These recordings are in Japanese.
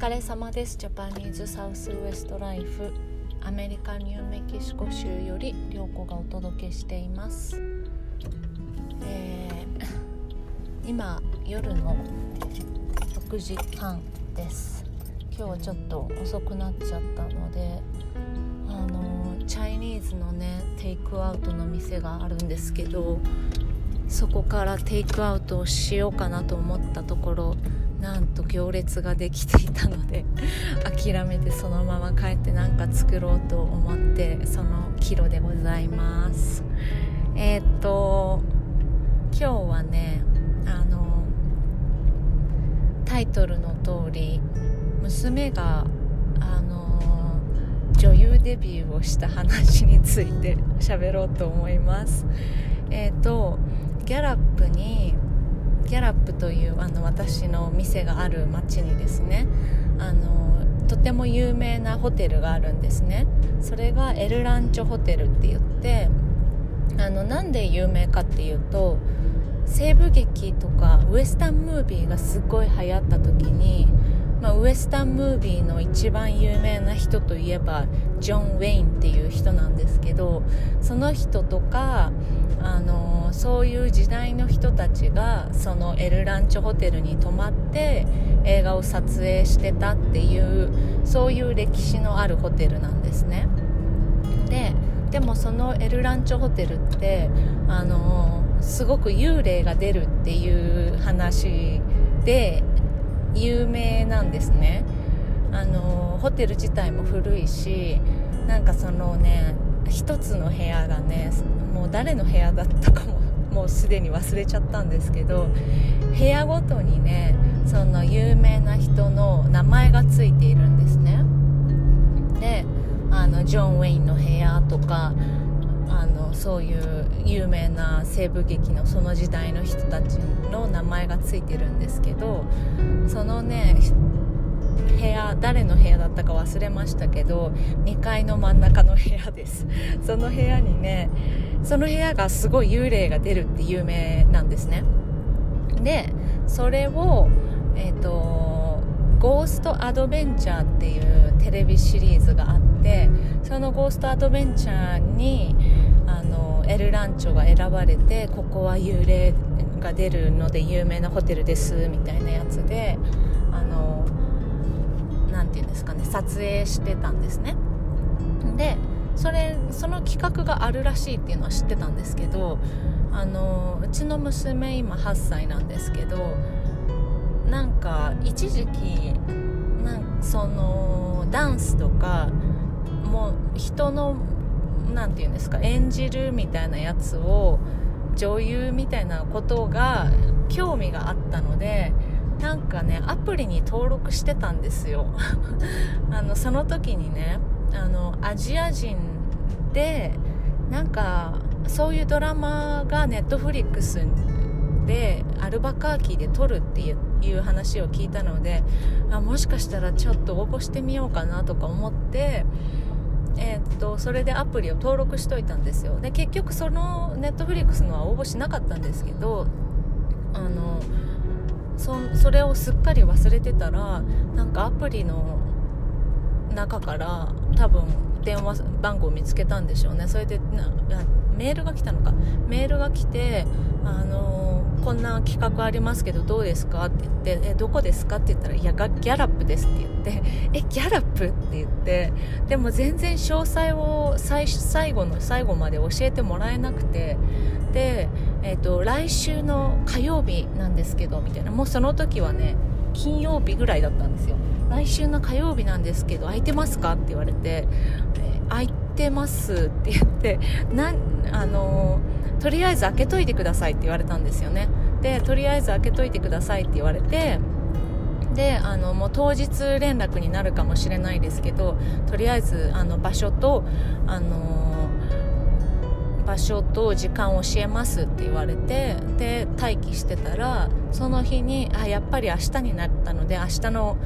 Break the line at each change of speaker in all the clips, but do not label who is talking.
疲れ様です。ジャパニーズサウスウエストライフ。アメリカニューメキシコ州より涼子がお届けしています、えー、今夜の6時半です。今日はちょっと遅くなっちゃったのであのチャイニーズのねテイクアウトの店があるんですけどそこからテイクアウトをしようかなと思ったところなんと行列ができていたので 諦めてそのまま帰って何か作ろうと思ってそのキロでございます。えー、っと今日はねあのタイトルの通り娘があの女優デビューをした話について喋ろうと思います。えっ、とギャラップにギャラップというあの私の店がある町にですねあのとても有名なホテルがあるんですね。それがエルランチョホテルって言ってあのなんで有名かっていうと西部劇とかウエスタンムービーがすごい流行った時にまあ、ウエスタンムービーの一番有名な人といえばジョン・ウェインっていう人なんですけどその人とかあのそういう時代の人たちがそのエルランチョホテルに泊まって映画を撮影してたっていうそういう歴史のあるホテルなんですね。ででもそのエルランチョホテルってあのすごく幽霊が出るっていう話で有名なんですね。あのホテル自体も古いしなんかそのね一つの部屋がねもう誰の部屋だったかも もうすでに忘れちゃったんですけど部屋ごとにねその有名な人の名前がついているんですね。であのジョン・ウェインの部屋とかあのそういう有名な西部劇のその時代の人たちの名前がついてるんですけどそのね部屋誰の部屋だったか忘れましたけど2階の真ん中の部屋です。その部屋にねその部屋がすごい幽霊が出るって有名なんですね。でそれをえっ、ー、とゴーストアドベンチャーっていうテレビシリーズがあってそのゴーストアドベンチャーにエルランチョが選ばれてここは幽霊が出るので有名なホテルですみたいなやつであのなて言うんですかね撮影してたんですね。でそれその企画があるらしいっていうのは知ってたんですけどあのうちの娘今8歳なんですけどなんか一時期なんそのダンスとかもう人の何て言うんですか演じるみたいなやつを女優みたいなことが興味があったのでなんかねアプリに登録してたんですよ。あのその時にねあのアジア人でなんかそういうドラマがネットフリックスでアルバカーキーで撮るっていう話を聞いたのであもしかしたらちょっと応募してみようかなとか思ってえー、っとそれでアプリを登録しといたんですよ。で結局そのネットフリックスのは応募しなかったんですけどあのそれをすっかり忘れてたらなんかアプリの中から多分電話番号を見つけたんでしょうね。それでなメールが来たのか。メールが来てあのこんな企画ありますけどどうですかって言ってえどこですかって言ったらいやギャラップですって言ってえギャラップって言ってでも全然詳細を最最後の最後まで教えてもらえなくてで、えーと、来週の火曜日なんですけどみたいなもうその時はね金曜日ぐらいだったんですよ。来週の火曜日なんですけど空いてますかって言われて、えー、空いてますって言ってなあのとりあえず開けといてくださいって言われたんですよね。でとりあえず開けといてくださいって言われてであのもう当日連絡になるかもしれないですけどとりあえずあの場所とあの場所と時間を教えますって言われてで待機してたらその日にあやっぱり明日になったので明日の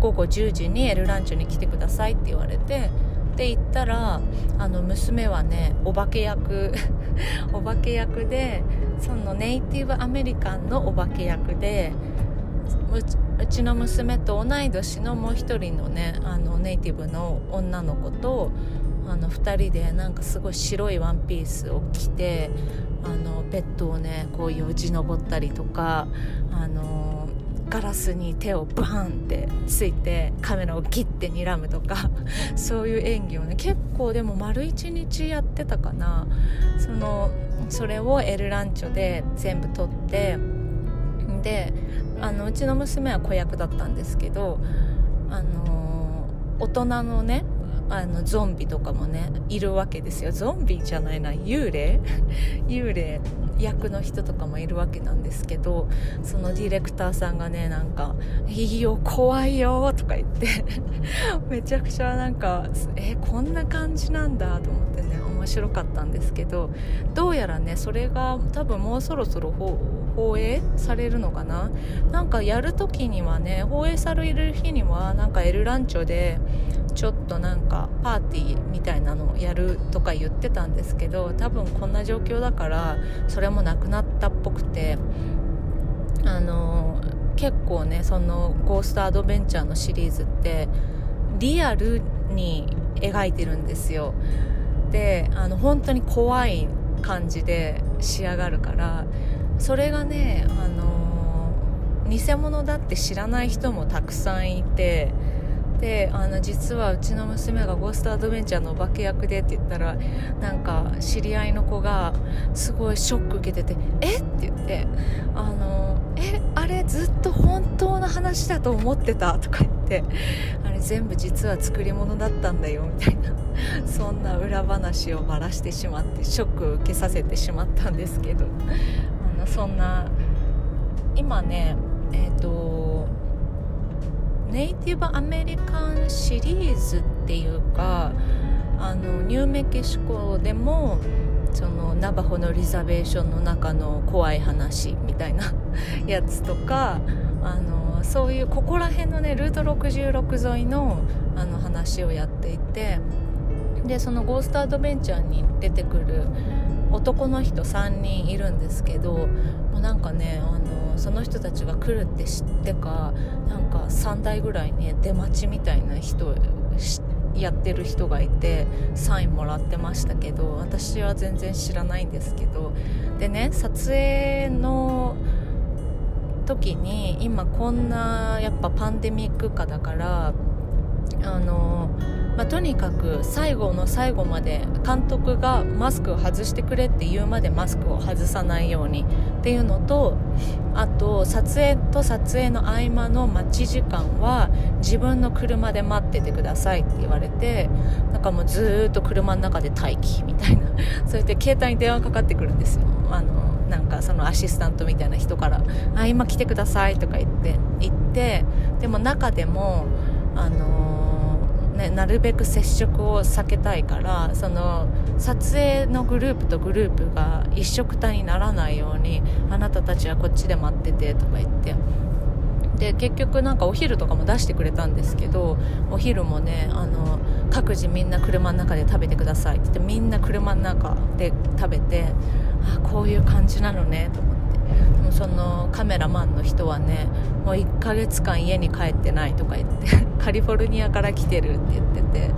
午後10時にエルランチョに来てくださいって言われてで行ったらあの娘はねお化け役お化け役でそのネイティブアメリカンのお化け役でうちの娘と同い年のもう一人のねあのネイティブの女の子とあの2人でなんかすごい白いワンピースを着てあのベッドをねこうよじ登ったりとかあのガラスに手をバーンってついてカメラをギッて睨むとか そういう演技をね結構でも丸一日やってたかな。そのそれをエルランチョで全部撮ってであのうちの娘は子役だったんですけどあの大人のねあのゾンビとかもねいるわけですよ。ゾンビじゃないな幽霊？幽霊役の人とかもいるわけなんですけどそのディレクターさんがねなんか「いいよ怖いよ」とか言って めちゃくちゃなんかえこんな感じなんだと思ってね面白かったんですけどどうやらねそれが多分もうそろそろ放映されるのかな？なんかやる時にはね放映される日にはなんかエルランチョでちょっとなんかパーティーみたいなのをやるとか言ってたんですけど多分こんな状況だからそれもなくなったっぽくてあの結構ねその「ゴーストアドベンチャー」のシリーズってリアルに描いてるんですよ。であの本当に怖い感じで仕上がるからそれがねあの偽物だって知らない人もたくさんいてであの実はうちの娘が「ゴーストアドベンチャー」のお化け役でって言ったらなんか知り合いの子がすごいショック受けてて「え？っ?」て言って「あのえ？あれずっと本当の話だと思ってた」とか言って「あれ全部実は作り物だったんだよ」みたいな。そんな裏話をばらしてしまってショックを受けさせてしまったんですけど。あのそんな今ねえっ、ー、とネイティブアメリカンシリーズっていうかあのニューメキシコでもそのナバホのリザベーションの中の怖い話みたいな やつとかあのそういうここら辺のねルート66沿いのあの話をやっていてでその「ゴーストアドベンチャー」に出てくる男の人3人いるんですけどもうなんかねあのその人たちが来るって知ってかなんか3台ぐらいね出待ちみたいな人やってる人がいてサインもらってましたけど私は全然知らないんですけどでね撮影の時に今こんなやっぱパンデミック下だからあのまあ、とにかく最後の最後まで監督がマスクを外してくれって言うまでマスクを外さないようにっていうのとあと撮影と撮影の合間の待ち時間は自分の車で待っててくださいって言われてなんかもうずっと車の中で待機みたいな。そうやって携帯に電話かかってくるんですよ。あのなんかそのアシスタントみたいな人から「あ今来てください」とか言って言ってでも中でもあのね、なるべく接触を避けたいからその撮影のグループとグループが一色体にならないようにあなたたちはこっちで待っててとか言って。で結局なんかお昼とかも出してくれたんですけどお昼もねあの各自みんな車の中で食べてくださいって言ってみんな車の中で食べてあこういう感じなのねと思って。でもそのカメラマンの人はねもう1ヶ月間家に帰ってないとか言って。カリフォルニアから来てるって言ってて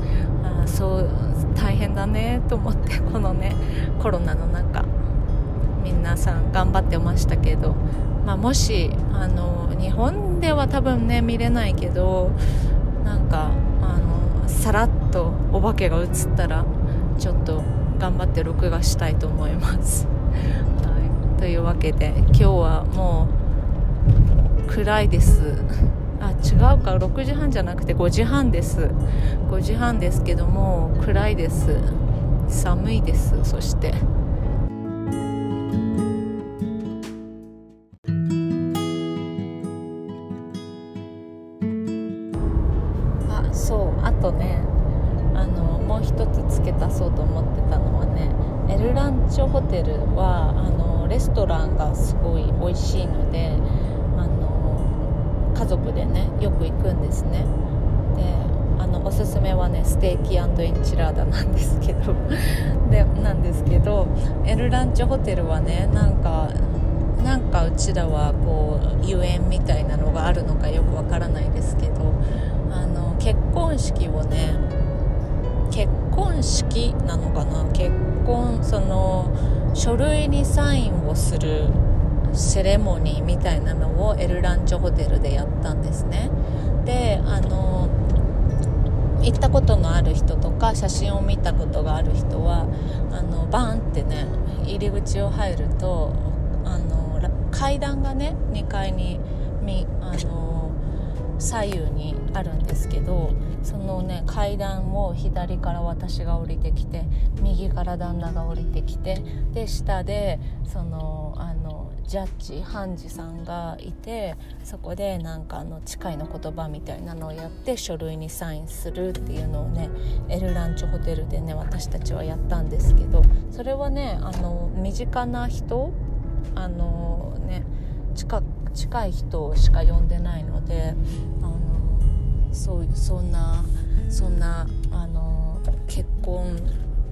あそう大変だねと思って このねコロナの中皆さん頑張ってましたけど、まあ、もしあの日本では多分ね見れないけどなんかあのさらっとお化けが映ったらちょっと頑張って録画したいと思います。はい、というわけで今日はもう暗いです。あ違うか。6時半じゃなくて5時半です。5時半ですけども暗いです。寒いです。そして。あそう。あとねあのもう一つ付け足そうと思ってたのはねエルランチョホテルはあのレストランがすごい美味しいので家族でねよく行くんですね。であのおすすめはねステーキエンチラーダなんですけど。でなんですけどエルランチホテルはねなんかなんかうちらはこう遊園みたいなのがあるのかよくわからないですけど。あの結婚式をね結婚式なのかな？結婚その書類にサインをするセレモニーみたいなのをエルランチョホテルでやったんですね。であの行ったことのある人とか写真を見たことがある人はあのバーンってね入り口を入るとあの階段がね2階にみあの左右にあるんですけどそのね階段を左から私が降りてきて右から旦那が降りてきてで下でそのあのジャッジ判事さんがいてそこでなんかあの誓いの言葉みたいなのをやって書類にサインするっていうのをねエルランチホテルでね私たちはやったんですけどそれはねあの身近な人あのね近近い人しか呼んでないのであのそうそんなそんなあの結婚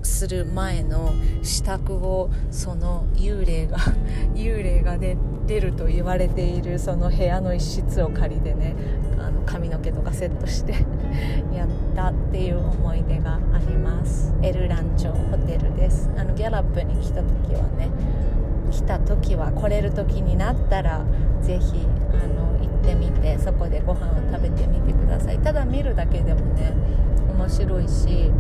する前の支度をその幽霊が 幽霊が出出ると言われているその部屋の一室を借りてねあの髪の毛とかセットして やったっていう思い出があります。エルランチョホテルです。あのギャラップに来た時はね来た時は来れる時になったら是非あのってみてそこでご飯を食べてみてください。ただ見るだけでもね面白いし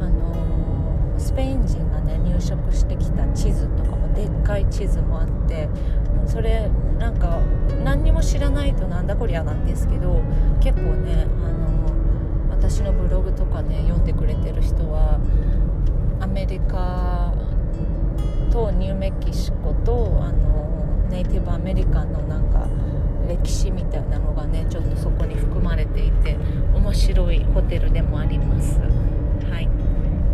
あのスペイン人がね入植してきた地図とかもでっかい地図もあってそれなんか何にも知らないとなんだこりゃなんですけど結構ねあの私のブログとかね読んでくれてる人はアメリカとニューメキシコとあのネイティブアメリカンのなんか歴史みたいなのがねちょっとそこに含まれていて面白いホテルでもあります。はい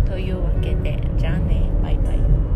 というわけでじゃあねバイバイ。